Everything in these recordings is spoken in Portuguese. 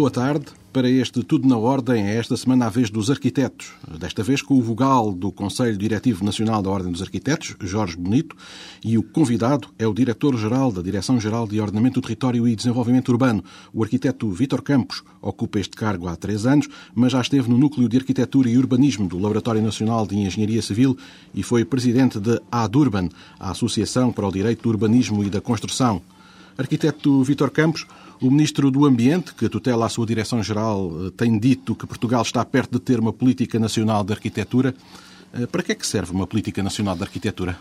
boa tarde. Para este Tudo na Ordem, é esta semana a vez dos arquitetos. Desta vez com o vogal do Conselho Diretivo Nacional da Ordem dos Arquitetos, Jorge Bonito, e o convidado é o Diretor-Geral da Direção-Geral de Ordenamento do Território e Desenvolvimento Urbano. O arquiteto Vítor Campos ocupa este cargo há três anos, mas já esteve no Núcleo de Arquitetura e Urbanismo do Laboratório Nacional de Engenharia Civil e foi presidente da ADURBAN, a Associação para o Direito do Urbanismo e da Construção. Arquiteto Vítor Campos, o Ministro do Ambiente, que tutela a sua Direção-Geral, eh, tem dito que Portugal está perto de ter uma política nacional de arquitetura. Eh, para que é que serve uma política nacional de arquitetura?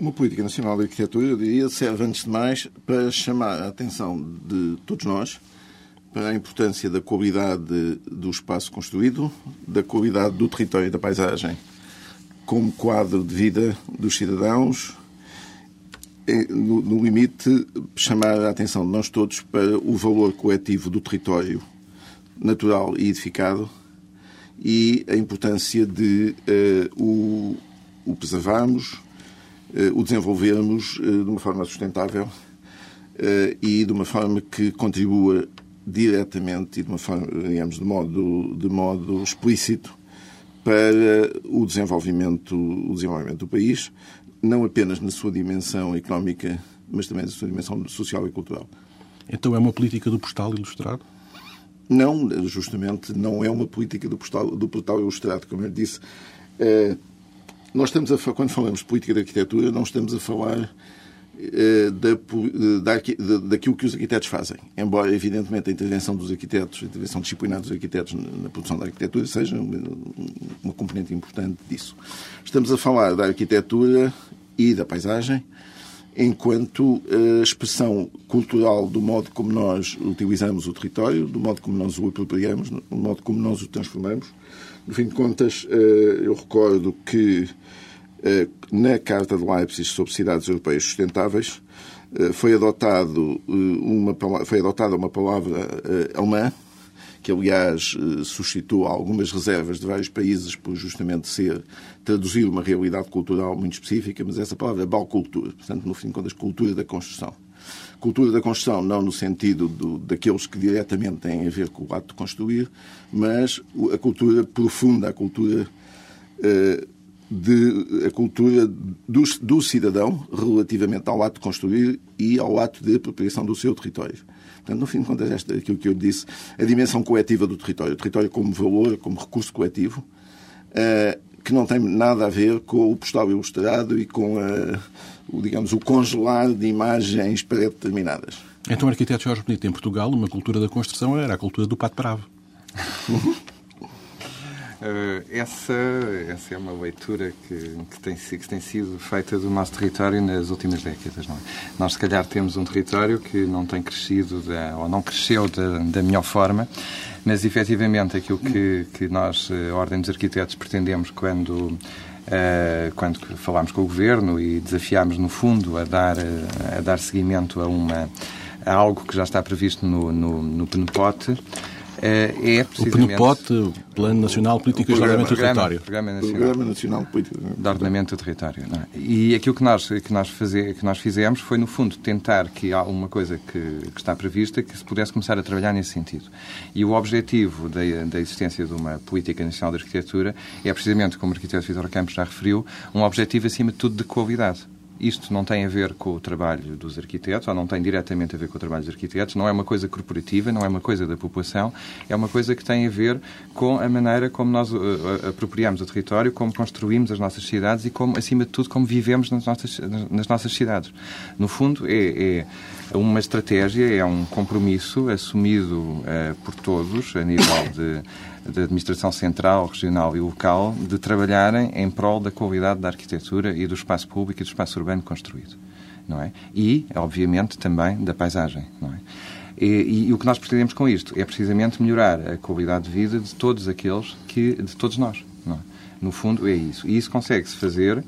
Uma política nacional de arquitetura, eu diria, serve antes de mais para chamar a atenção de todos nós para a importância da qualidade do espaço construído, da qualidade do território e da paisagem como quadro de vida dos cidadãos, no, limite, chamar a atenção de nós todos para o valor coletivo do território natural e edificado e a importância de uh, o, o, preservarmos, uh, o desenvolvermos uh, de uma forma sustentável e de uma forma que contribua diretamente e de uma forma, digamos, de modo, de modo explícito para o desenvolvimento, o desenvolvimento do país, não apenas na sua dimensão económica, mas também na sua dimensão social e cultural. Então é uma política do postal ilustrado? Não, justamente não é uma política do postal, do postal ilustrado, como eu disse. É, nós estamos a, quando falamos de política de arquitetura, não estamos a falar da, da, daquilo que os arquitetos fazem. Embora, evidentemente, a intervenção dos arquitetos, a intervenção disciplinar dos arquitetos na produção da arquitetura seja uma componente importante disso. Estamos a falar da arquitetura e da paisagem enquanto uh, expressão cultural do modo como nós utilizamos o território, do modo como nós o apropriamos, do modo como nós o transformamos. No fim de contas, uh, eu recordo que na Carta de Leipzig sobre cidades europeias sustentáveis foi, adotado, uma, foi adotada uma palavra alemã que aliás eh, suscitou algumas reservas de vários países por justamente ser traduzir uma realidade cultural muito específica, mas essa palavra é Baukultur, portanto, no fim de contas, cultura da construção. Cultura da construção não no sentido do, daqueles que diretamente têm a ver com o ato de construir, mas a cultura profunda, a cultura uh, de, a cultura do, do, cidadão relativamente ao ato de construir e ao ato de apropriação do seu território. Portanto, no fim de contas, esta, aquilo que eu disse, a dimensão coletiva do território, o território como valor, como recurso coletivo, uh, que não tem nada a ver com o postal ilustrado e com uh, o, digamos, o congelar de imagens pré-determinadas. Então, o arquiteto Jorge Bonito, em Portugal, uma cultura da construção era a cultura do pato bravo. Uh, essa, essa é uma leitura que, que, tem, que tem sido feita do nosso território nas últimas décadas. Não é? Nós, se calhar, temos um território que não tem crescido da, ou não cresceu da, da melhor forma, mas efetivamente aquilo que, que nós, a Ordem dos Arquitetos, pretendemos quando. Uh, quando falámos com o Governo e desafiámos, no fundo, a dar, a dar seguimento a, uma, a algo que já está previsto no, no, no é, é precisamente... O PNPOT, Plano Nacional de Políticas de Ordenamento do Território. Programa Nacional, Programa Nacional de Políticas de Ordenamento do Território. É? E aquilo que nós, que, nós fazer, que nós fizemos foi, no fundo, tentar que há uma coisa que, que, está prevista que se pudesse começar a trabalhar nesse sentido. E o objetivo da, da existência de uma Política Nacional de Arquitetura é precisamente, como o arquiteto Vitor Campos já referiu, um objetivo, acima de tudo, de qualidade. Isto não tem a ver com o trabalho dos arquitetos, ou não tem diretamente a ver com o trabalho dos arquitetos, não é uma coisa corporativa, não é uma coisa da população, é uma coisa que tem a ver com a maneira como nós uh, apropriamos o território, como construímos as nossas cidades e, como, acima de tudo, como vivemos nas nossas, nas nossas cidades. No fundo, é, é uma estratégia, é um compromisso assumido uh, por todos, a nível de da administração central, regional e local de trabalharem em prol da qualidade da arquitetura e do espaço público e do espaço urbano construído. Não é? E, obviamente, também da paisagem. Não é? E, e, e, o que nós pretendemos com isto é precisamente melhorar a qualidade de vida de todos aqueles que, de todos nós. É? No fundo, é isso. E isso consegue-se fazer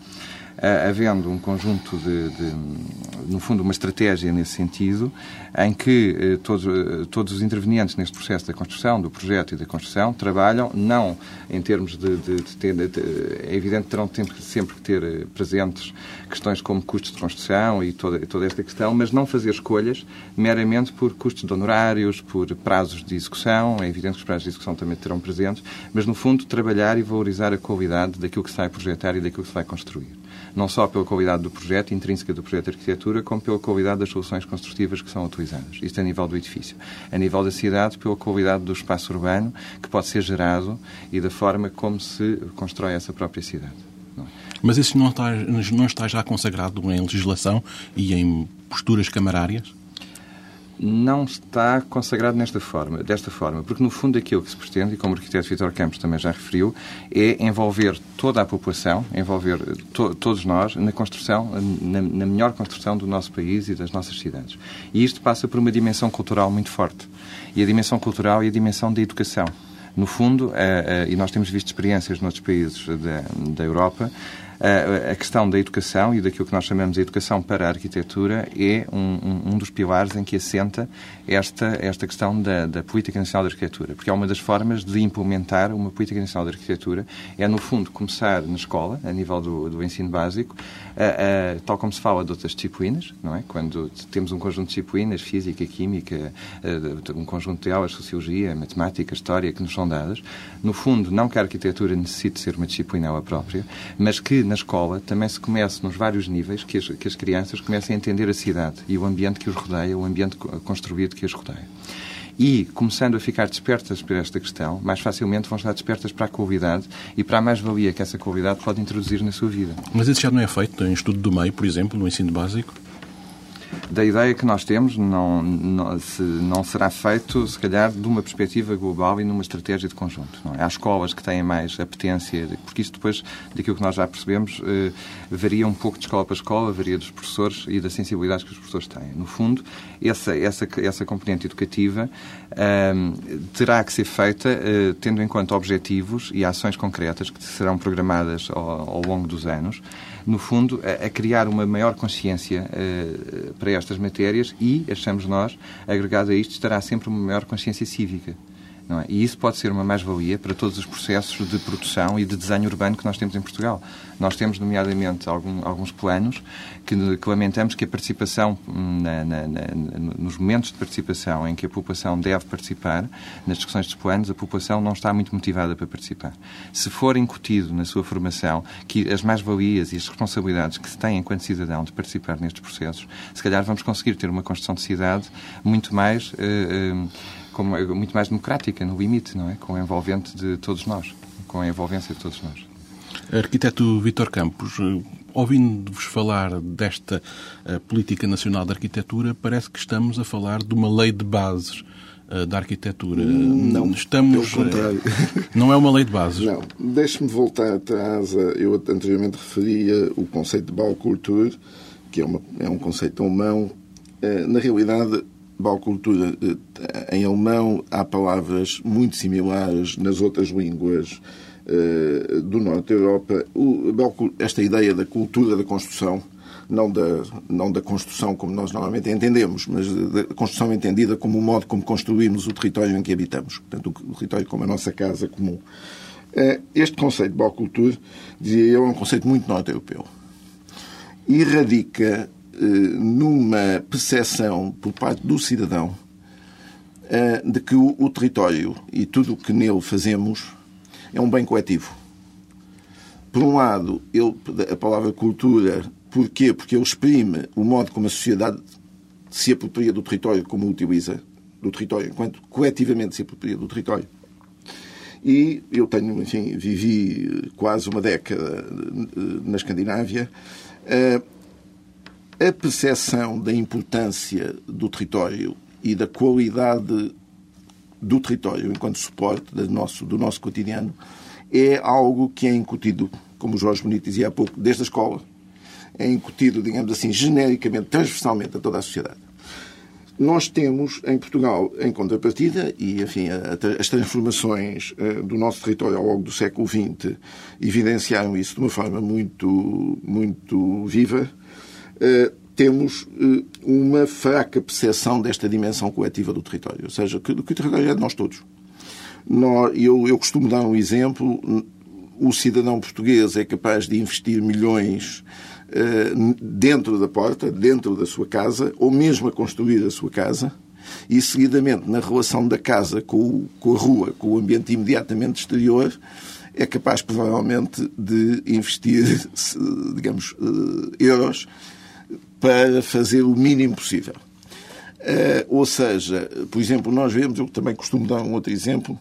havendo um conjunto de, de, no fundo, uma estratégia nesse sentido, em que eh, todos, eh, todos os intervenientes neste processo da construção, do projeto e da construção, trabalham não em termos de, de, de ter, é evidente terão sempre, sempre que ter eh, presentes questões como custos de construção e toda, toda esta questão, mas não fazer escolhas meramente por custos de honorários, por prazos de execução, é evidente que os prazos de execução também terão presentes, mas no fundo trabalhar e valorizar a qualidade daquilo que se vai projetar e daquilo que se vai construir não só pela qualidade do projeto, intrínseca do projeto de arquitetura, como pela qualidade das soluções construtivas que são utilizadas. Isto a nível do edifício. A nível da cidade, pela qualidade do espaço urbano que pode ser gerado e da forma como se constrói essa própria cidade. É? Mas isso não está, não está já consagrado em legislação e em posturas camarárias? Não está consagrado nesta forma, desta forma, porque no fundo aquilo que se pretende, e como o arquiteto Vitor Campos também já referiu, é envolver toda a população, envolver to todos nós na construção, na, na, melhor construção do nosso país e das nossas cidades. E isto passa por uma dimensão cultural muito forte. E a dimensão cultural e a dimensão da educação. No fundo, e nós temos visto experiências noutros países da, da Europa, a questão da educação e daquilo que nós chamamos de educação para a arquitetura é um, um, dos pilares em que assenta esta, esta questão da, da, Política Nacional de Arquitetura. Porque é uma das formas de implementar uma Política Nacional de Arquitetura. É, no fundo, começar na escola, a nível do, do ensino básico, a, a, tal como se fala de outras disciplinas, não é? Quando temos um conjunto de disciplinas, física, química, um conjunto de aulas, sociologia, matemática, história, que nos são dadas, no fundo, não que a arquitetura necessite ser uma disciplina ela própria, mas que na escola também se comece nos vários níveis que as, que as crianças comecem a entender a cidade e o ambiente que os rodeia, o ambiente construído que os rodeia. E, começando a ficar despertas para esta questão, mais facilmente vão estar despertas para a qualidade e para a mais-valia que essa qualidade pode introduzir na sua vida. Mas isso já não é feito em estudo do meio, por exemplo, no ensino básico? Da ideia que nós temos não, não, se, não será feito, se calhar, de uma perspectiva global e numa estratégia de conjunto. Não é? Há escolas que têm mais apetência, porque isso depois, daquilo que nós já percebemos, eh, varia um pouco de escola para escola, varia dos professores e da sensibilidade que os professores têm. No fundo, essa, essa, essa componente educativa eh, terá que ser feita eh, tendo em conta objetivos e ações concretas que serão programadas ao, ao longo dos anos, no fundo, a, a criar uma maior consciência uh, para estas matérias e, achamos nós, agregado a isto, estará sempre uma maior consciência cívica. É? E isso pode ser uma mais-valia para todos os processos de produção e de desenho urbano que nós temos em Portugal. Nós temos, nomeadamente, algum, alguns planos que, que, lamentamos que a participação, hum, na, na, na, nos momentos de participação em que a população deve participar, nas discussões dos planos, a população não está muito motivada para participar. Se for incutido na sua formação que as mais-valias e as responsabilidades que se tem enquanto cidadão de participar nestes processos, se calhar vamos conseguir ter uma construção de cidade muito mais. Uh, uh, como, é muito mais democrática, no limite, não é? Com a envolvente de todos nós, com a envolvência de todos nós. Arquiteto Vítor Campos, ouvindo-vos falar desta uh, Política Nacional de Arquitetura, parece que estamos a falar de uma lei de bases uh, da arquitetura. Não, estamos, pelo contrário. não é uma lei de bases. Não. Deixe-me voltar atrás. Eu anteriormente referia o conceito de Baukultur, que é, uma, é um conceito alemão. Na realidade, Baukultura, eh, em alemão, há palavras muito similares nas outras línguas uh, do norte da Europa. Esta ideia da cultura da construção, não da, não da construção como nós normalmente entendemos, mas da construção entendida como o modo como construímos o território em que habitamos. Portanto, o território como a nossa casa comum. Uh, este conceito de Baukultur, dizia eu, é um conceito muito norte-europeu. E radica eh, numa percepção por parte do cidadão eh, de que o, território e tudo o que nele fazemos é um bem coletivo. Por um lado, a palavra cultura, porquê? Porque ele exprime o modo como a sociedade se apropria do território, como o utiliza, do território, enquanto coletivamente se apropria do território. E eu tenho, enfim, vivi quase uma década eh, na Escandinávia a percepção da importância do território e da qualidade do território enquanto suporte do nosso, do nosso cotidiano é algo que é incutido, como o Jorge Bonito dizia há pouco, desde a escola. É incutido, digamos assim, genericamente, transversalmente a toda a sociedade. nós temos em Portugal, em contrapartida, e enfim, as transformações eh, do nosso território ao longo do século XX evidenciaram isso de uma forma muito, muito viva, temos eh, uma fraca percepção desta dimensão coletiva do território, ou seja, que, que o território é de nós todos. Eu, costumo dar um exemplo. O cidadão português é capaz de investir milhões eh, dentro da porta, dentro da sua casa, ou mesmo a construir a sua casa, e seguidamente na relação da casa com, a rua, com o ambiente imediatamente exterior, é capaz provavelmente de investir, digamos, eh, euros para fazer o mínimo possível. Uh, ou seja, por exemplo, nós vemos, eu também costumo dar um outro exemplo,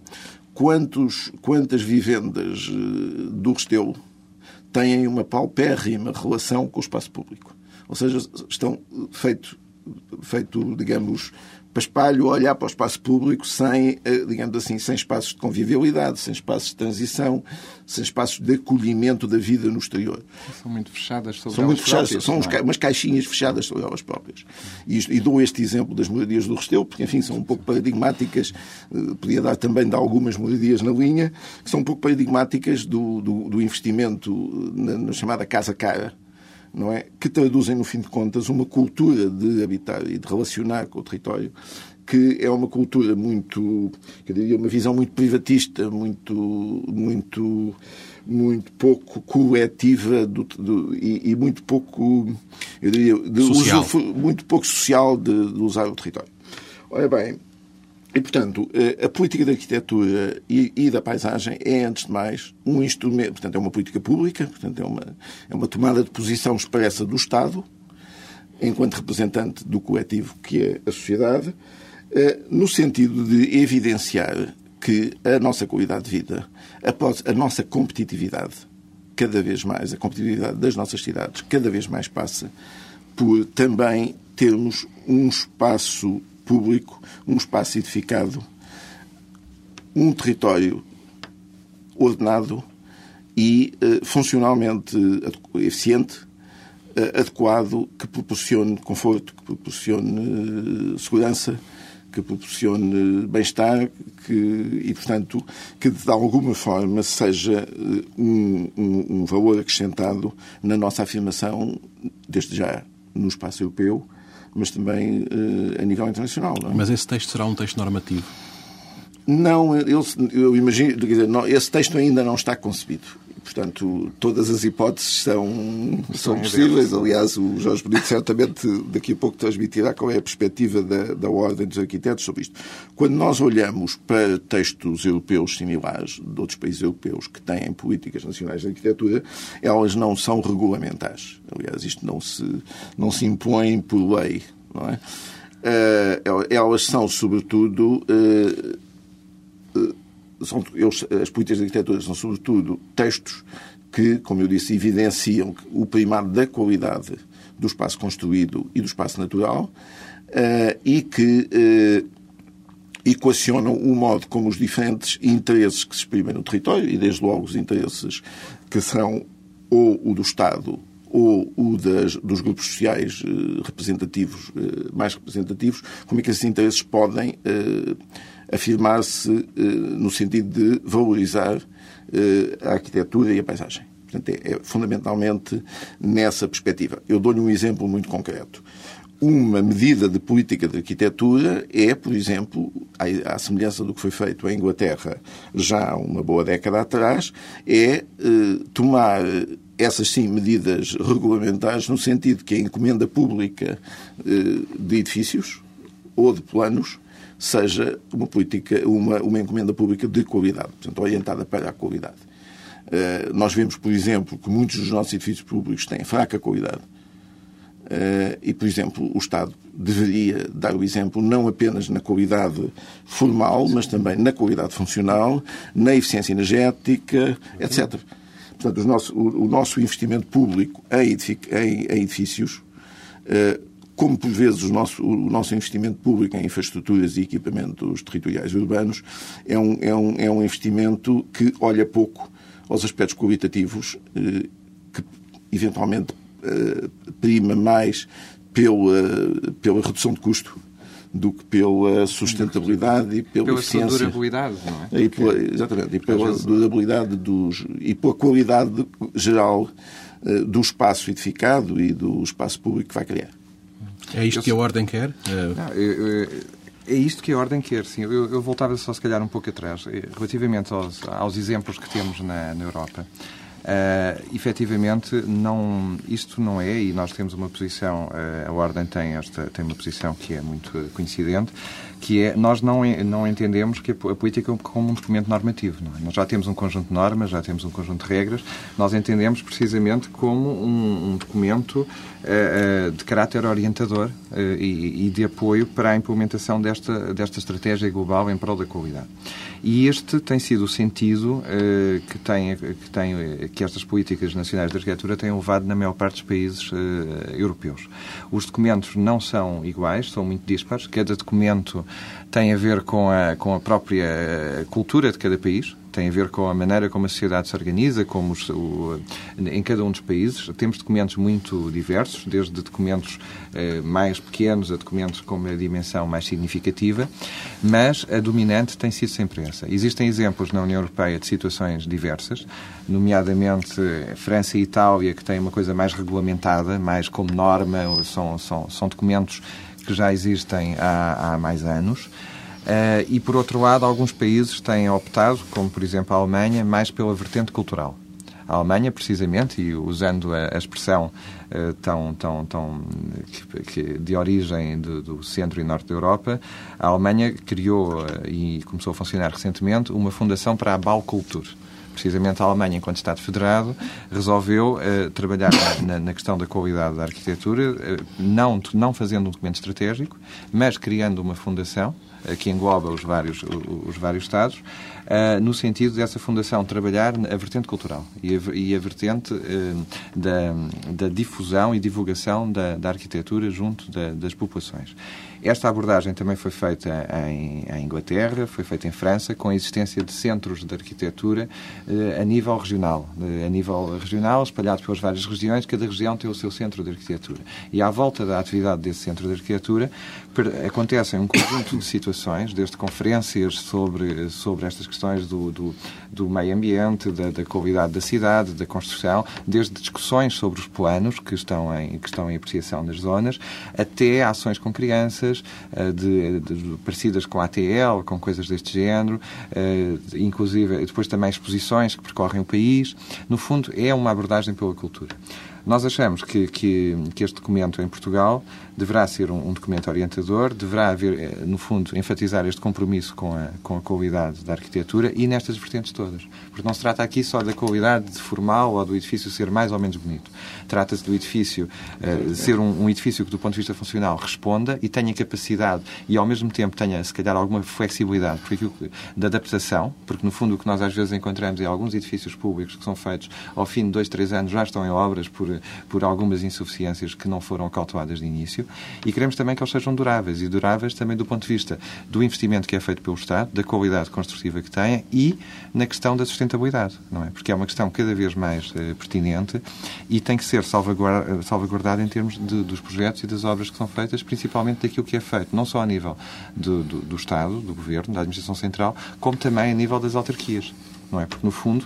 quantos, quantas vivendas do Restelo têm uma paupérrima relação com o espaço público. Ou seja, estão feito, feito digamos, para espalho olhar para o espaço público sem, eh, digamos assim, sem espaços de convivialidade, sem espaços de transição, sem espaços de acolhimento da vida no exterior. São muito fechadas sobre são elas muito fechadas, próprias. São é? umas caixinhas fechadas sobre elas próprias. E, e, dou este exemplo das moradias do Restelo, porque, enfim, são um pouco paradigmáticas, eh, podia dar também de algumas moradias na linha, que são um pouco paradigmáticas do, do, do investimento na, na chamada casa cara, não é? que traduzem, no fim de contas, uma cultura de habitar e de relacionar com o território que é uma cultura muito, eu diria, uma visão muito privatista, muito, muito, muito pouco coletiva do, do, e, e, muito pouco, eu diria, de social. Uso, muito pouco social de, de usar o território. Olha bem, e, portanto, eh, a política da arquitetura e, da paisagem é, antes de mais, um instrumento, portanto, é uma política pública, portanto, é uma, é uma tomada de posição expressa do Estado, enquanto representante do coletivo que é a sociedade, eh, no sentido de evidenciar que a nossa qualidade de vida, a, a nossa competitividade, cada vez mais, a competitividade das nossas cidades, cada vez mais passa por também termos um espaço público, um espaço edificado, um território ordenado e uh, funcionalmente eficiente, uh, adequado, que proporcione conforto, que proporcione uh, segurança, que proporcione bem-estar que, e, portanto, que de alguma forma seja um, um, um valor acrescentado na nossa afirmação, desde já no espaço europeu, mas também uh, a nível internacional. É? Mas esse texto será um texto normativo? Não, eu, eu imagino, dizer, não, esse texto ainda não está concebido. Portanto, todas as hipóteses são, são possíveis. Aliás, o Jorge Bonito certamente daqui a pouco transmitirá qual é a perspectiva da, da Ordem dos Arquitetos sobre isto. Quando nós olhamos para textos europeus similares, de outros países europeus que têm políticas nacionais de arquitetura, elas não são regulamentares. Aliás, isto não se, não se impõe por lei. Não é? Uh, elas são, sobretudo, uh, são, eles, as políticas de arquitetura são, sobretudo, textos que, como eu disse, evidenciam o primado da qualidade do espaço construído e do espaço natural uh, e que uh, equacionam o modo como os diferentes interesses que se exprimem no território, e desde logo os interesses que são ou o do Estado ou o das, dos grupos sociais uh, representativos, mais representativos, como é que esses interesses podem afirmar-se eh, no sentido de valorizar eh, a arquitetura e a paisagem. Portanto, é, é fundamentalmente nessa perspectiva. Eu dou-lhe um exemplo muito concreto. Uma medida de política de arquitetura é, por exemplo, à semelhança do que foi feito em Inglaterra já há uma boa década atrás, é eh, tomar essas sim medidas regulamentares no sentido que a encomenda pública de edifícios ou de planos seja uma política, uma, uma encomenda pública de qualidade, portanto, orientada para a qualidade. Uh, nós vemos, por exemplo, que muitos dos nossos edifícios públicos têm fraca qualidade. Uh, e, por exemplo, o Estado deveria dar o exemplo não apenas na qualidade formal, mas também na qualidade funcional, na eficiência energética, etc. Portanto, o nosso, o, o nosso investimento público em, em, em edifícios uh, como por vezes o nosso, o nosso investimento público em infraestruturas e equipamentos territoriais urbanos é um, é um, é um investimento que olha pouco aos aspectos qualitativos, eh, que eventualmente eh, prima mais pela, pela redução de custo do que pela sustentabilidade e pela, pela eficiência. durabilidade, não é? E pela, exatamente, e pela durabilidade dos, e pela qualidade geral uh, do espaço edificado e do espaço público que vai criar. É isto eu... que a Ordem quer? Não, eu, eu, é isto que a Ordem quer, sim. Eu, voltava só, se calhar, um pouco atrás, eh, relativamente aos, aos exemplos que temos na, na Europa. Uh, efetivamente, não, isto não é, e nós temos uma posição, uh, a Ordem tem, esta, tem uma posição que é muito coincidente, que é, nós não, não entendemos que a política é como um documento normativo. É? Nós já temos um conjunto de normas, já temos um conjunto de regras, nós entendemos precisamente como um, um documento uh, de caráter orientador uh, e, e, de apoio para a implementação desta, desta estratégia global em prol da qualidade. E este tem sido o sentido que, tem, que, tem, que estas políticas nacionais de arquitetura têm levado na maior parte dos países europeus. Os documentos não são iguais, são muito dispares, cada documento tem a ver com a, com a própria eh, cultura de cada país, tem a ver com a maneira como a sociedade se organiza, como os, o, em cada um dos países. Temos documentos muito diversos, desde documentos eh, mais pequenos a documentos com uma dimensão mais significativa, mas a dominante tem sido sempre essa. Existem exemplos na União Europeia de situações diversas, nomeadamente eh, França e Itália, que têm uma coisa mais regulamentada, mais como norma, são, são, são documentos que já existem há, há mais anos. Uh, e, por outro lado, alguns países têm optado, como por exemplo a Alemanha, mais pela vertente cultural. A Alemanha, precisamente, e usando a, a expressão uh, tão, tão, tão que, que, de origem do, do, centro e norte da Europa, a Alemanha criou uh, e começou a funcionar recentemente uma fundação para a Baukultur precisamente a Alemanha, enquanto Estado federado, resolveu uh, trabalhar na, na, questão da qualidade da arquitetura, uh, não, não fazendo um documento estratégico, mas criando uma fundação uh, que engloba os vários, os vários Estados, no sentido dessa fundação trabalhar a vertente cultural e a, e a vertente da, da, difusão e divulgação da, da arquitetura junto da, das populações. Esta abordagem também foi feita em, em, Inglaterra, foi feita em França, com a existência de centros de arquitetura eh, a nível regional. Eh, a nível regional, espalhados pelas várias regiões, cada região tem o seu centro de arquitetura. E à volta da atividade desse centro de arquitetura acontecem um conjunto de situações, desde conferências sobre, sobre estas questões do, do, do meio ambiente, da, da, qualidade da cidade, da construção, desde discussões sobre os planos que estão em, que estão em apreciação nas zonas, até ações com crianças, eh, de, de, parecidas com a ATL, com coisas deste género, eh, inclusive depois também exposições que percorrem o país. No fundo, é uma abordagem pela cultura. Nós achamos que, que, que este documento em Portugal deverá ser um, um, documento orientador, deverá haver, eh, no fundo, enfatizar este compromisso com a, com a qualidade da arquitetura e nestas vertentes todas. Porque não se trata aqui só da qualidade formal ou do edifício ser mais ou menos bonito. Trata-se do edifício uh, ser um, um, edifício que, do ponto de vista funcional, responda e tenha capacidade e, ao mesmo tempo, tenha, se calhar, alguma flexibilidade de adaptação, porque, no fundo, o que nós às vezes encontramos é alguns edifícios públicos que são feitos ao fim de dois, três anos já estão em obras por, por algumas insuficiências que não foram cauteladas de início e queremos também que eles sejam duráveis e duráveis também do ponto de vista do investimento que é feito pelo Estado, da qualidade construtiva que têm e na questão da sustentabilidade, não é? Porque é uma questão cada vez mais uh, pertinente e tem que ser salvaguardada, salvaguardada em termos de, dos projetos e das obras que são feitas, principalmente daquilo que é feito, não só a nível do, do, do Estado, do Governo, da Administração Central, como também a nível das autarquias, não é? Porque, no fundo,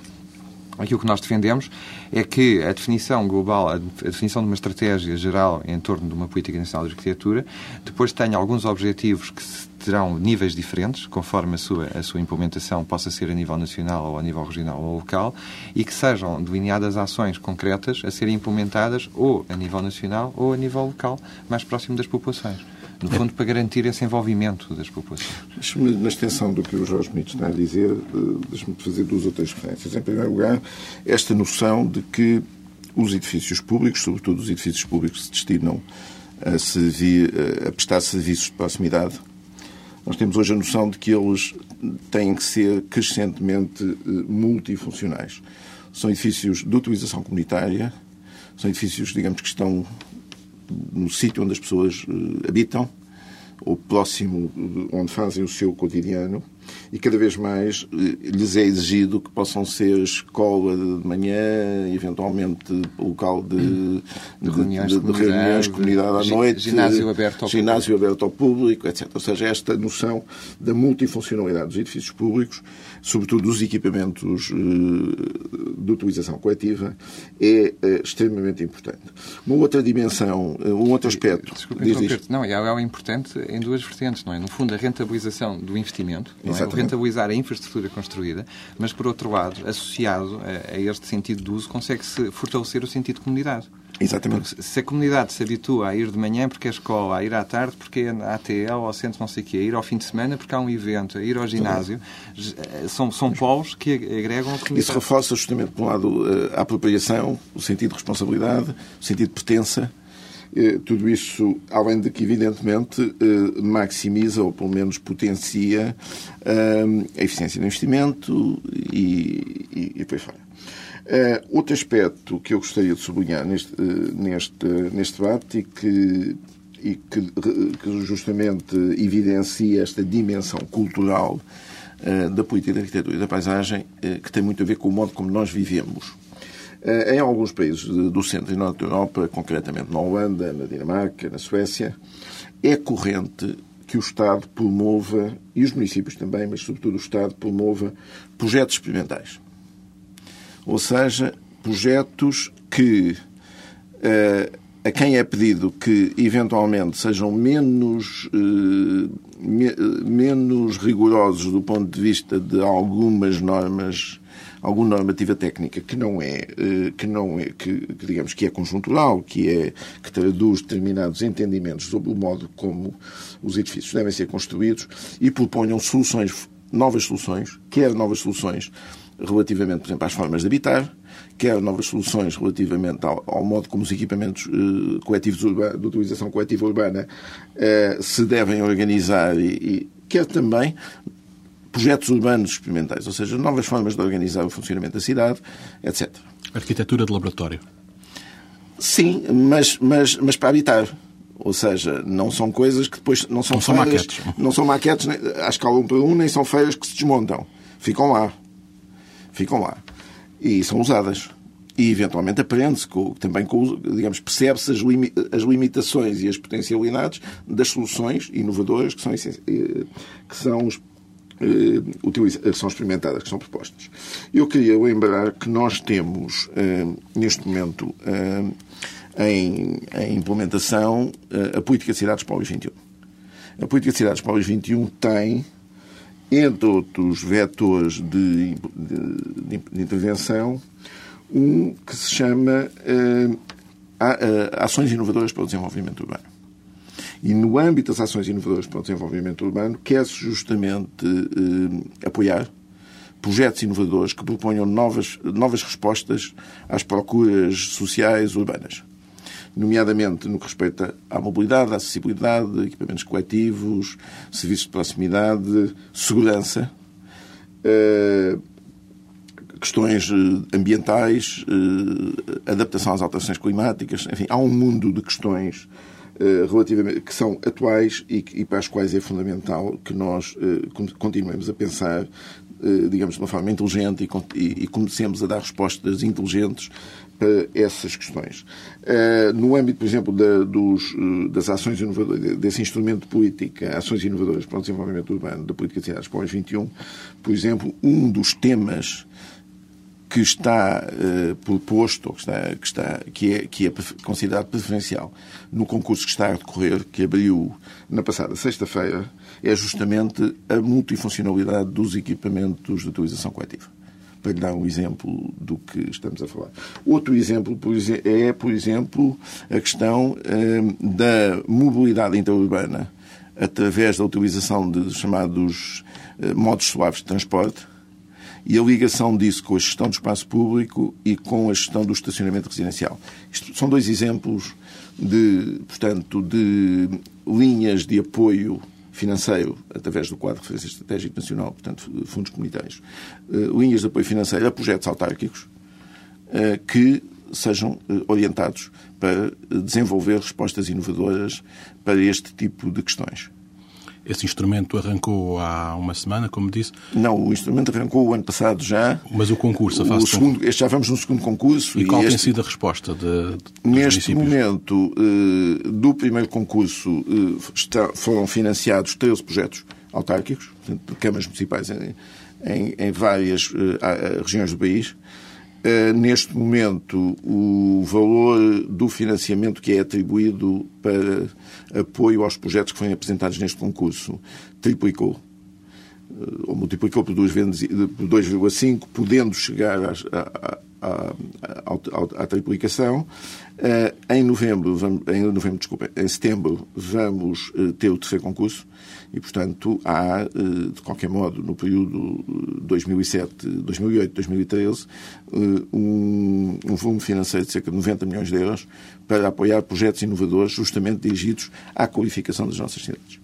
Aquilo que nós defendemos é que a definição global, a definição de uma estratégia geral em torno de uma política nacional de arquitetura, depois tenha alguns objetivos que terão níveis diferentes, conforme a sua, a sua implementação possa ser a nível nacional ou a nível regional ou local, e que sejam delineadas ações concretas a serem implementadas ou a nível nacional ou a nível local, mais próximo das populações no fundo, para garantir esse envolvimento das populações. Na extensão do que o Jorge Benito está a dizer, eh, deixe-me fazer duas ou três referências. Em primeiro lugar, esta noção de que os edifícios públicos, sobretudo os edifícios públicos que se destinam a, servir, a prestar serviços de proximidade, nós temos hoje a noção de que eles têm que ser crescentemente eh, multifuncionais. São edifícios de utilização comunitária, são edifícios, digamos, que estão no sítio onde as pessoas uh, habitam, ou próximo onde fazem o seu cotidiano, e cada vez mais lhes é exigido que possam ser escola de manhã, eventualmente local de, de reuniões, de, de, de reuniões comunidade à noite, ginásio aberto ao ginásio público. aberto ao público, etc. Ou seja, esta noção da multifuncionalidade dos edifícios públicos, sobretudo dos equipamentos de utilização coletiva, é extremamente importante. Uma outra dimensão, um outro aspecto. Desculpa Não, é importante em duas vertentes, não é? No fundo, a rentabilização do investimento, não é? rentabilizar a infraestrutura construída, mas, por outro lado, associado a este sentido de uso, consegue-se fortalecer o sentido de comunidade. Exatamente. Se a comunidade se habitua a ir de manhã porque é escola, a ir à tarde porque é ATL, ao centro não sei o quê, a ir ao fim de semana porque há um evento, a ir ao ginásio, são, são polos que agregam a comunidade. Isso reforça justamente, por um lado, a apropriação, o sentido de responsabilidade, o sentido de pertença, eh, tudo isso, além de que, evidentemente, eh, maximiza ou pelo menos potencia eh, a eficiência do investimento e, e, e depois fora. Uh, outro aspecto que eu gostaria de sublinhar neste, uh, neste, neste debate e que, e que, que, justamente evidencia esta dimensão cultural uh, da política da arquitetura e da paisagem, que tem muito a ver com o modo como nós vivemos. Em alguns países do centro e norte da Europa, concretamente na Holanda, na Dinamarca, na Suécia, é corrente que o Estado promova, e os municípios também, mas sobretudo o Estado, promova projetos experimentais ou seja, projetos que uh, a quem é pedido que eventualmente sejam menos, uh, me, menos rigorosos do ponto de vista de algumas normas, alguma normativa técnica que não é, uh, que não é, que, digamos que é conjuntural, que é que traduz determinados entendimentos sobre o modo como os edifícios devem ser construídos e proponham soluções, novas soluções, quer novas soluções relativamente, por exemplo, às formas de habitar, quer novas soluções relativamente ao, ao modo como os equipamentos uh, coletivos urbanos, de utilização coletiva urbana uh, se devem organizar e, e quer também projetos urbanos experimentais, ou seja, novas formas de organizar o funcionamento da cidade, etc. Arquitetura de laboratório. Sim, mas, mas, mas para habitar. Ou seja, não são coisas que depois não são, não feiras, são maquetes. Não são maquetes à escala 1 para 1, nem são feiras que se desmontam. Ficam lá ficam lá. E são usadas. E, eventualmente, aprende-se também com, digamos, percebe-se as, limi as, limitações e as potencialidades das soluções inovadoras que são, eh, que são, uh, são experimentadas, que são propostas. Eu queria lembrar que nós temos, neste momento, em, em, implementação, a Política de Cidades para o 21. A Política de Cidades para o 21 tem entre outros vetores de, de, de intervenção, um que se chama uh, Ações Inovadoras para o Desenvolvimento Urbano. E no âmbito das ações inovadoras para o desenvolvimento urbano, quer-se justamente uh, apoiar projetos inovadores que proponham novas, novas respostas às procuras sociais urbanas nomeadamente no que respeita à mobilidade, à acessibilidade, equipamentos coletivos, serviços de proximidade, segurança, eh, questões eh, ambientais, eh, adaptação às alterações climáticas, enfim, há um mundo de questões relativamente que são atuais e, para as quais é fundamental que nós continuemos a pensar digamos, de uma forma inteligente e comecemos a dar respostas inteligentes para essas questões. Eh, no âmbito, por exemplo, da, dos, eh, das ações inovadoras, desse instrumento de política, ações inovadoras para o desenvolvimento urbano, da política de cidades pós 21, por exemplo, um dos temas que está uh, proposto, que, está, que, está, que, é, que é considerado preferencial no concurso que está a decorrer, que abriu na passada sexta-feira, é justamente a multifuncionalidade dos equipamentos de utilização coletiva para lhe dar um exemplo do que estamos a falar. Outro exemplo é, por exemplo, a questão eh, da mobilidade interurbana através da utilização de chamados eh, modos suaves de transporte e a ligação disso com a gestão do espaço público e com a gestão do estacionamento residencial. Isto são dois exemplos de, portanto, de linhas de apoio financeiro, através do quadro de referência estratégico nacional, portanto, fundos comunitários, eh, linhas de apoio financeiro a projetos autárquicos eh, que sejam eh, orientados para desenvolver respostas inovadoras para este tipo de questões. Esse instrumento arrancou há uma semana, como disse? Não, o instrumento arrancou o ano passado já. Mas o concurso, a fase o segundo, este já vamos no segundo concurso. E, e qual este, tem sido a resposta de, de Neste momento, eh, do primeiro concurso, eh, foram financiados 13 projetos autárquicos, de câmaras municipais em, em, em várias eh, regiões do país. Uh, neste momento, o valor do financiamento que é atribuído para apoio aos projetos que foram apresentados neste concurso triplicou. Uh, ou multiplicou por 2,5, podendo chegar à, à, à, à triplicação. Uh, em novembro, em novembro, desculpa, em setembro, vamos ter o terceiro concurso e, portanto, há, eh, de qualquer modo, no período 2007, 2008, 2013, um, um volume financeiro de cerca de 90 milhões de euros para apoiar projetos inovadores justamente dirigidos à qualificação das nossas cidades.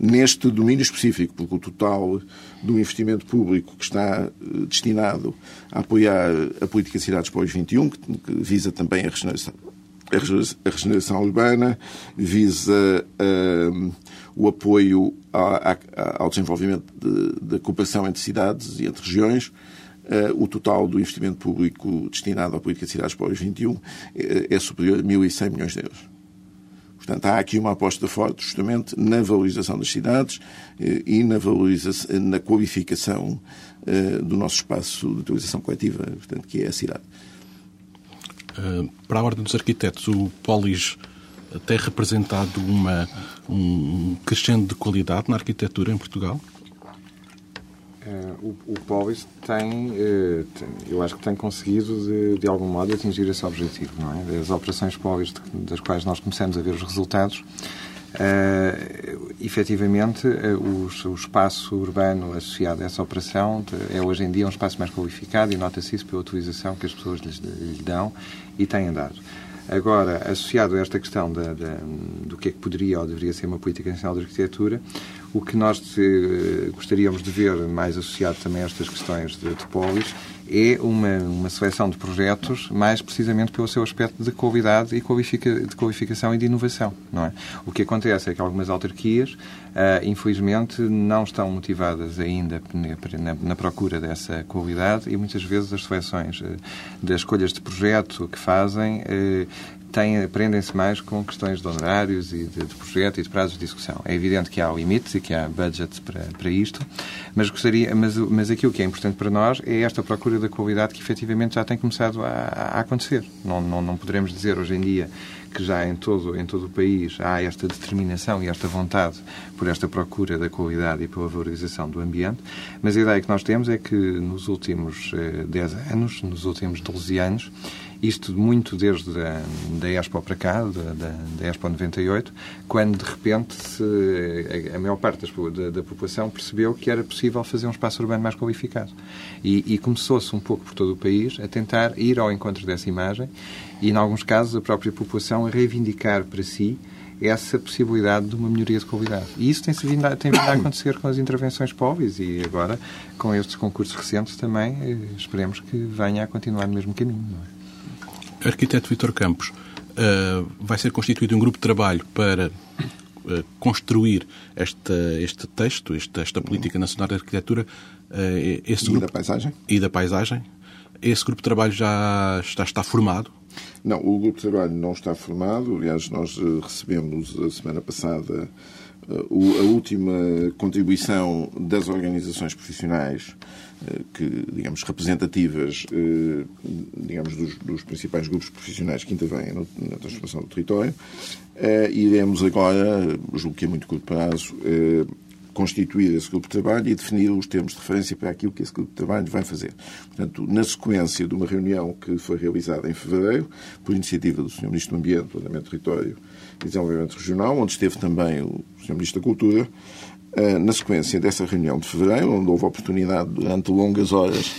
Neste domínio específico, porque o total do investimento público que está eh, destinado a apoiar a política de cidades pós 21, que, visa também a regeneração, a regeneração urbana, visa uh, o apoio ao desenvolvimento da de, cooperação entre cidades e entre regiões. Uh, o total do investimento público destinado à política de cidades para os 21 é, é superior a 1.100 milhões de euros. Portanto, há aqui uma aposta forte justamente na valorização das cidades eh, e na, valorização, na qualificação do nosso espaço de utilização coletiva, portanto, que é a cidade. Para a Ordem dos Arquitetos, o Polis tem representado uma, um crescendo de qualidade na arquitetura em Portugal? Uh, o, o Polis tem, uh, tem, eu acho que tem conseguido, de, de, algum modo, atingir esse objetivo, não é? As operações Polis, das quais nós começamos a ver os resultados, uh, efetivamente, uh, o, o, espaço urbano associado a essa operação é hoje em dia um espaço mais qualificado e nota-se isso pela utilização que as pessoas lhe, lhe dão e têm dado. Agora, associado a esta questão da, da, do que é que poderia ou deveria ser uma política nacional de arquitetura, o que nós eh, gostaríamos de ver mais associado também a estas questões de, de polis é uma, uma seleção de projetos mais precisamente pelo seu aspecto de qualidade e qualifica, de qualificação e de inovação. Não é? O que acontece é que algumas autarquias, uh, infelizmente, não estão motivadas ainda na, na, procura dessa qualidade e muitas vezes as seleções uh, das escolhas de projeto que fazem uh, prendem-se mais com questões de honorários e de, de, projeto e de prazos de discussão. É evidente que há limites e que há budgets para, para isto, mas, gostaria, mas, mas aquilo que é importante para nós é esta procura da qualidade que efetivamente já tem começado a, a acontecer. Não, não, não poderemos dizer hoje em dia que já em todo, em todo o país há esta determinação e esta vontade por esta procura da qualidade e pela valorização do ambiente, mas a ideia que nós temos é que nos últimos eh, 10 anos, nos últimos 12 anos, isto muito desde a, da Expo para cá, da, da, da Expo 98, quando de repente se, a, a, maior parte das, da, da, população percebeu que era possível fazer um espaço urbano mais qualificado. E, e começou-se um pouco por todo o país a tentar ir ao encontro dessa imagem e, em alguns casos, a própria população a reivindicar para si essa possibilidade de uma melhoria de qualidade. E isso tem, vindo a, tem vindo a acontecer com as intervenções pobres e agora, com estes concursos recentes também, eh, esperemos que venha a continuar no mesmo caminho. Não é? Arquiteto Vitor Campos, uh, vai ser constituído um grupo de trabalho para uh, construir esta, este texto, esta, esta Política Nacional de Arquitetura. Uh, esse e grupo, da paisagem? E da paisagem. Esse grupo de trabalho já está, está formado? Não, o grupo de trabalho não está formado. Aliás, nós recebemos a semana passada a última contribuição das organizações profissionais que, digamos, representativas, eh, digamos, dos, dos principais grupos profissionais que intervêm na transformação do território. Eh, iremos agora, julgo que a muito curto prazo, constituir esse grupo de trabalho e definir os termos de referência para aquilo que esse grupo de trabalho vai fazer. Portanto, na sequência de uma reunião que foi realizada em fevereiro, por iniciativa do Sr. Ministro do Ambiente, Planeamento do Território e Desenvolvimento Regional, onde esteve também o Sr. Ministro da Cultura, eh, na sequência dessa reunião de fevereiro, onde houve oportunidade durante longas horas,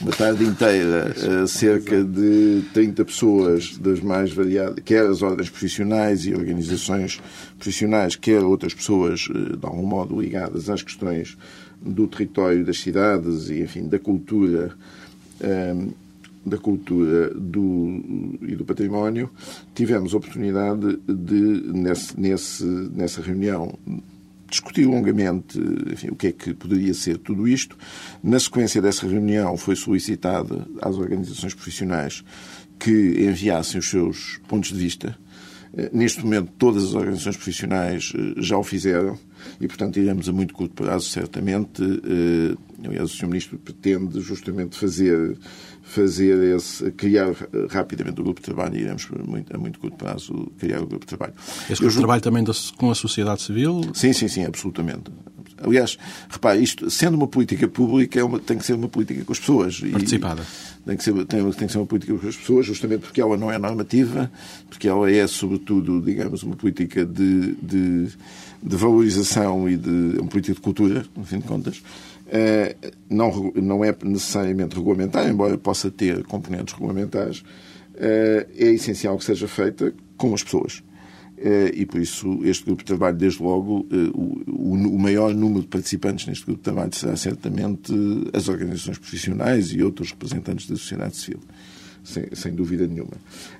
uma tarde inteira, eh, cerca de 30 pessoas das mais variadas, quer as ordens profissionais e organizações profissionais, quer outras pessoas, eh, de algum modo, ligadas às questões do território, das cidades e, enfim, da cultura da cultura do, e do património, tivemos oportunidade de, nesse, nessa reunião discutiu longamente enfim, o que é que poderia ser tudo isto. Na sequência dessa reunião foi solicitada às organizações profissionais que enviassem os seus pontos de vista. Eh, neste momento, todas as organizações profissionais eh, já o fizeram e, portanto, iremos a muito curto prazo, certamente. Eh, aliás, o Sr. Ministro pretende justamente fazer, fazer esse, criar rapidamente o grupo de trabalho e iremos a muito curto prazo criar o grupo de trabalho. Esse grupo de trabalho também com a sociedade civil? Sim, sim, sim, absolutamente. Aliás, repare, isto, sendo uma política pública, é uma, tem que ser uma política com as pessoas. Participada. Tem que, ser, tem, tem que ser uma política com as pessoas, justamente porque ela não é normativa, porque ela é, sobretudo, digamos, uma política de, de, de valorização e de uma política de cultura, no fim de contas. É, não, não é necessariamente regulamentar, embora possa ter componentes regulamentares, é, é essencial que seja feita com as pessoas. Eh, e por isso este grupo de trabalho, desde logo, eh, o maior número de participantes neste grupo de trabalho será certamente as organizações profissionais e outros representantes da sociedade civil. Sem, sem, dúvida nenhuma.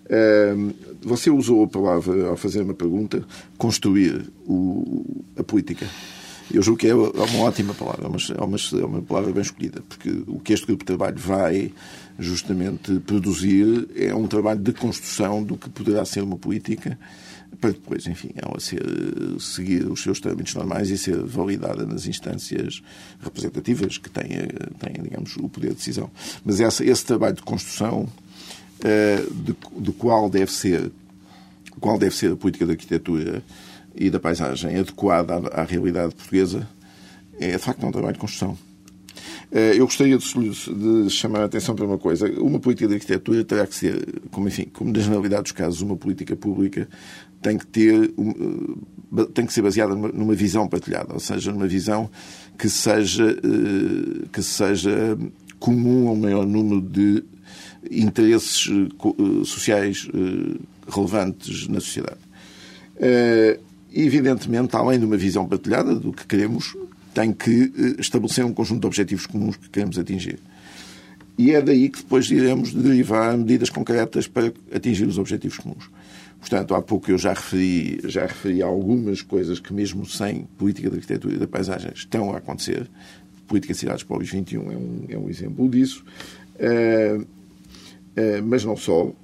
Eh, você usou a palavra, ao fazer uma pergunta, construir o, a política. Eu julgo que é uma ótima palavra, mas é uma, é uma palavra bem escolhida, porque o que este grupo de trabalho vai justamente produzir é um trabalho de construção do que poderá ser uma política para depois, enfim, ela ser, seguir os seus trâmites normais e ser validada nas instâncias representativas que têm, têm digamos, o poder de decisão. Mas essa, esse trabalho de construção, uh, de, do qual deve ser qual deve ser a política da arquitetura e da paisagem adequada à, à realidade portuguesa, é de facto um trabalho de construção. Eh, eu gostaria de, chamar a atenção para uma coisa. Uma política de arquitetura terá que ser, como, enfim, como na generalidade dos casos, uma política pública tem que ter eh, tem que ser baseada numa visão partilhada, ou seja, numa visão que seja eh, que seja comum ao maior número de interesses sociais relevantes na sociedade. Evidentemente, além de uma visão partilhada do que queremos, tem que eh, estabelecer um conjunto de objetivos comuns que queremos atingir. E é daí que depois iremos derivar medidas concretas para atingir os objetivos comuns. Portanto, há pouco eu já referi, já referi algumas coisas que, mesmo sem política de arquitetura e da paisagem, estão a acontecer. A política de cidades pobres 21 é um, é um exemplo disso. Uh, uh, mas não só. Uh,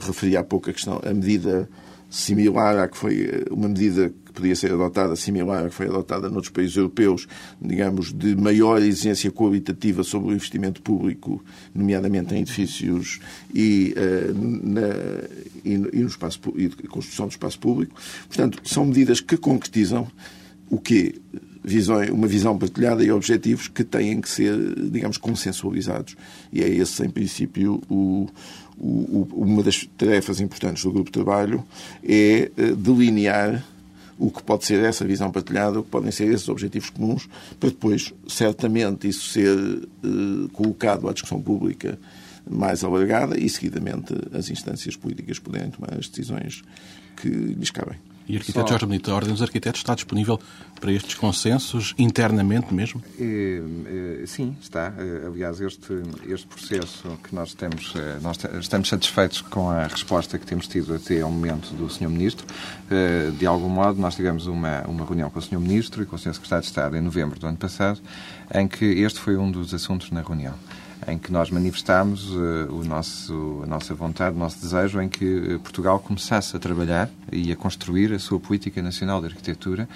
referi há pouco a questão, a medida similar à que foi uma medida podia ser adotada, similar à que foi adotada noutros países europeus, digamos, de maior exigência qualitativa sobre o investimento público, nomeadamente em edifícios e, uh, na, e, e, no espaço, e construção do espaço público. Portanto, são medidas que concretizam o quê? Uma visão partilhada e objetivos que têm que ser, digamos, consensualizados. E é esse, em princípio, o, o, uma das tarefas importantes do grupo de trabalho é eh, delinear o que pode ser essa visão partilhada, o que podem ser esses objetivos comuns, para depois, certamente, isso ser eh, colocado à discussão pública mais alargada e, seguidamente, as instâncias políticas poderem tomar as decisões que lhes cabem. E arquiteto Só... Jorge Benito, a Ordem dos Arquitetos está disponível para estes consensos internamente mesmo? É, é, sim, está. É, aliás, este, este processo que nós temos, nós estamos satisfeitos com a resposta que temos tido até ao momento do Sr. Ministro. De algum modo, nós tivemos uma, uma reunião com o Sr. Ministro e com o Sr. Secretário de Estado em novembro do ano passado, em que este foi um dos assuntos na reunião em que nós manifestámos uh, o nosso, a nossa vontade, o nosso desejo em que eh, Portugal começasse a trabalhar e a construir a sua política nacional de arquitetura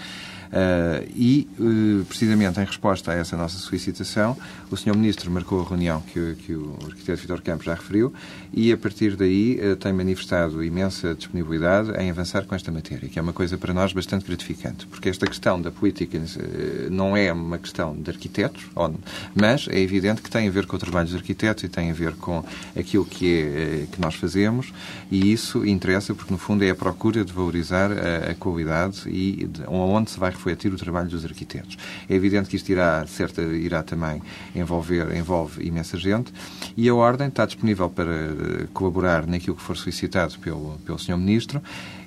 Uh, e, uh, precisamente em resposta a essa nossa solicitação, o Sr. Ministro marcou a reunião que, que o arquiteto Vitor Campos já referiu e, a partir daí, uh, tem manifestado imensa disponibilidade em avançar com esta matéria, que é uma coisa para nós bastante gratificante, porque esta questão da política não é uma questão de arquitetos, mas é evidente que tem a ver com o trabalho dos arquitetos e tem a ver com aquilo que, é, que nós fazemos. E isso interessa porque, no fundo, é a procura de valorizar a, a qualidade e de, onde se vai refletir o trabalho dos arquitetos. É evidente que isto irá, certa, irá também envolver, envolve imensa gente. E a Ordem está disponível para eh, colaborar naquilo que for solicitado pelo, pelo Sr. Ministro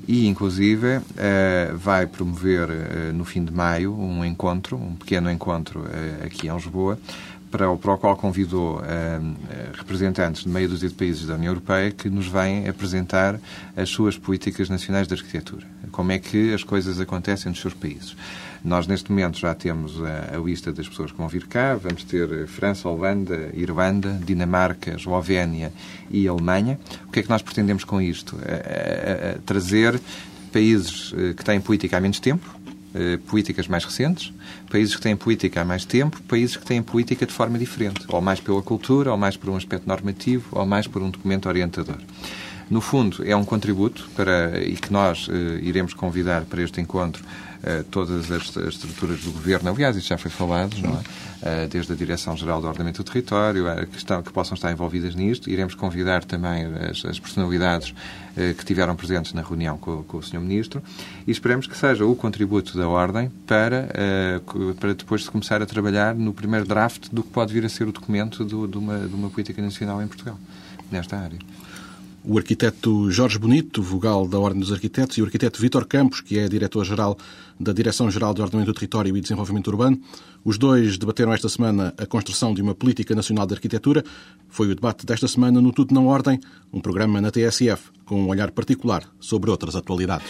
e, inclusive, uh, vai promover uh, no fim de maio um encontro, um pequeno encontro aqui em Lisboa, para o, para o qual convidou representantes de meio dúzia de países da União Europeia que nos vêm apresentar as suas políticas nacionais de arquitetura como é que as coisas acontecem nos seus países. Nós, neste momento, já temos a, a, lista das pessoas que vão vir cá. Vamos ter França, Holanda, Irlanda, Dinamarca, Eslovénia e Alemanha. O que é que nós pretendemos com isto? É, é, trazer países eh, que têm política há menos tempo, eh, políticas mais recentes, países que têm política há mais tempo, países que têm política de forma diferente, ou mais pela cultura, ou mais por um aspecto normativo, ou mais por um documento orientador. No fundo, é um contributo para, e que nós eh, iremos convidar para este encontro eh, todas as, as, estruturas do governo, aliás, isso já foi falado, não é? Uh, desde a Direção-Geral do Ordenamento do Território, que, possam estar envolvidas nisto. Iremos convidar também as, as personalidades que tiveram presentes na reunião com, com, o Sr. Ministro e esperemos que seja o contributo da Ordem para, para depois se começar a trabalhar no primeiro draft do que pode vir a ser o documento do, de, uma, de uma política nacional em Portugal, nesta área o arquiteto Jorge Bonito, vogal da Ordem dos Arquitetos, e o arquiteto Vítor Campos, que é diretor-geral da Direção-Geral de Ordenamento do Território e Desenvolvimento Urbano. Os dois debateram esta semana a construção de uma política nacional de arquitetura. Foi o debate desta semana no Tudo na Ordem, um programa na TSF com um olhar particular sobre outras atualidades.